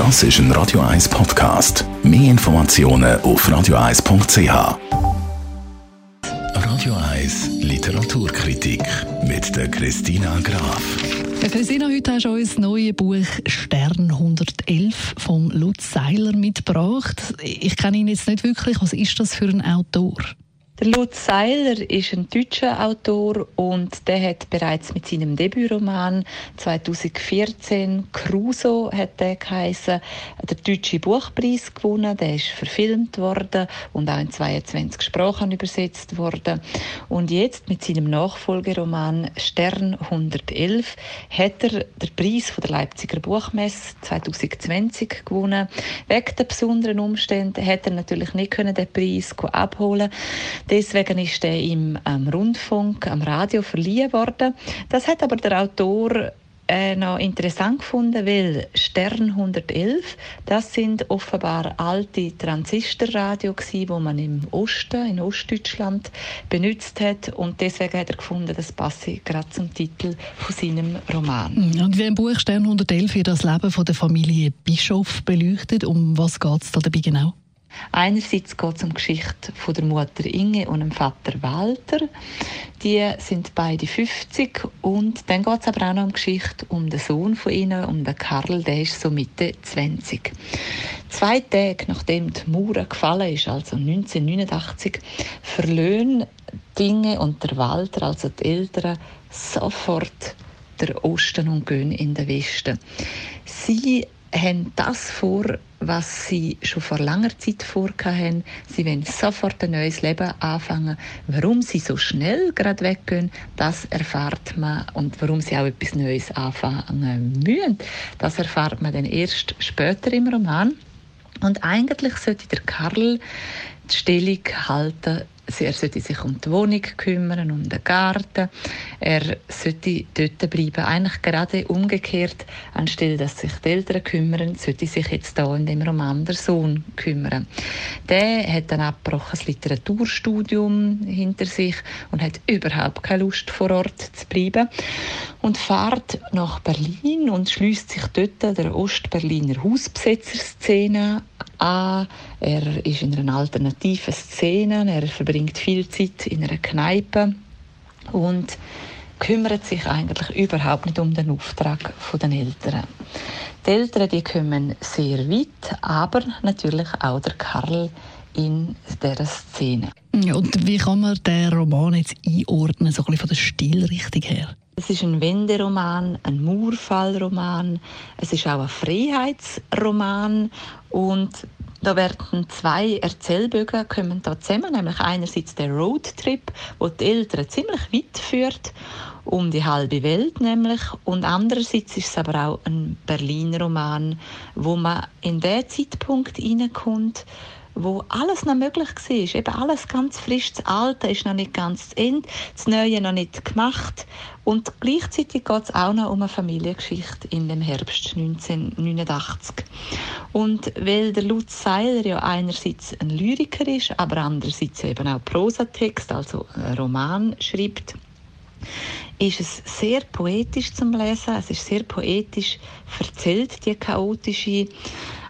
Das ist ein Radio 1 Podcast. Mehr Informationen auf radio1.ch. Radio 1 Literaturkritik mit der Christina Graf. Ja, Christina, heute hast du uns das neue Buch Stern 111 von Lutz Seiler mitgebracht. Ich kenne ihn jetzt nicht wirklich. Was ist das für ein Autor? Der Lutz Seiler ist ein deutscher Autor und der hat bereits mit seinem Debütroman 2014 Crusoe hat der geheißen, der deutsche Buchpreis gewonnen. Der ist verfilmt worden und auch in 22 Sprachen übersetzt worden. Und jetzt mit seinem Nachfolgeroman Stern 111 hat er den Preis von der Leipziger Buchmesse 2020 gewonnen. Wegen der besonderen Umstände hat er natürlich nicht können den Preis abholen. Deswegen ist er im ähm, Rundfunk, am Radio verliehen worden. Das hat aber der Autor äh, noch interessant gefunden, weil Stern 111, das sind offenbar alte Transistorradio gsi, wo man im Osten, in Ostdeutschland benutzt hat und deswegen hat er gefunden, das passe gerade zum Titel von seinem Roman. Hm, und wie im Buch Stern 111 wird das Leben von der Familie Bischof beleuchtet. Um was geht es da dabei genau? Einerseits geht es um die Geschichte von der Mutter Inge und dem Vater Walter. Die sind beide 50 und dann geht es aber auch noch um die Geschichte um den Sohn von ihnen, um den Karl, der ist so Mitte 20. Zwei Tage nachdem die Mauer gefallen ist, also 1989, verlöhnen Inge und der Walter, also die Eltern, sofort der Osten und gehen in den Westen. Sie haben das vor, was sie schon vor langer Zeit vorhatten. Sie wollen sofort ein neues Leben anfangen. Warum sie so schnell gerade weggehen, das erfahrt man. Und warum sie auch etwas Neues anfangen müssen, das erfahrt man dann erst später im Roman. Und eigentlich sollte der Karl die Stellung halten er sollte sich um die Wohnung kümmern, um den Garten. Er sollte dort bleiben. Eigentlich gerade umgekehrt, anstelle dass sich die Eltern kümmern, sollte sich jetzt da in dem Roman der Sohn kümmern. Der hat dann abgebrochen Literaturstudium hinter sich und hat überhaupt keine Lust vor Ort zu bleiben und fährt nach Berlin und schließt sich dort der Ostberliner Hausbesetzerszene an. Er ist in einer alternativen Szene, er verbringt viel Zeit in einer Kneipe und kümmert sich eigentlich überhaupt nicht um den Auftrag der Eltern. Die Eltern die kommen sehr weit, aber natürlich auch der Karl in dieser Szene. Und wie kann man den Roman jetzt einordnen, so ein bisschen von der Stilrichtung her? Es ist ein Wenderoman, ein Mauerfallroman, es ist auch ein Freiheitsroman und da werden zwei Erzählbögen kommen da zusammen, nämlich einerseits der Roadtrip, wo die Eltern ziemlich weit führt, um die halbe Welt nämlich, und andererseits ist es aber auch ein Berliner Roman, wo man in den Zeitpunkt hineinkommt, wo alles noch möglich war. Eben alles ganz frisch. Das Alte ist noch nicht ganz zu Ende, das Neue noch nicht gemacht. Und gleichzeitig geht es auch noch um eine Familiengeschichte in dem Herbst 1989. Und weil der Lutz Seiler ja einerseits ein Lyriker ist, aber andererseits eben auch Prosatext, also einen Roman schreibt, ist es sehr poetisch zum Lesen. Es ist sehr poetisch erzählt, die chaotische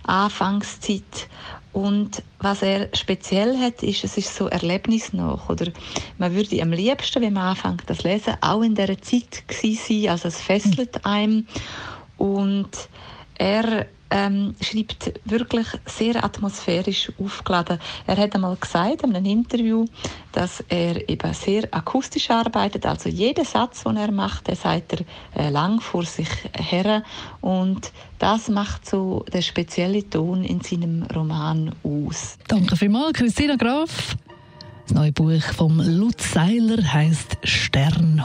Anfangszeit. Und was er speziell hat, ist, es ist so erlebnisnach. Oder man würde am liebsten, wenn man anfängt, das Lesen, auch in dieser Zeit sein. Also es fesselt einem. Und er ähm, schreibt wirklich sehr atmosphärisch aufgeladen. Er hat einmal gesagt in einem Interview, dass er eben sehr akustisch arbeitet. Also jeden Satz, den er macht, den sagt er äh, lang vor sich her. Und das macht so den speziellen Ton in seinem Roman aus. Danke vielmals, Christina Graf. Das neue Buch vom Lutz Seiler heißt Stern.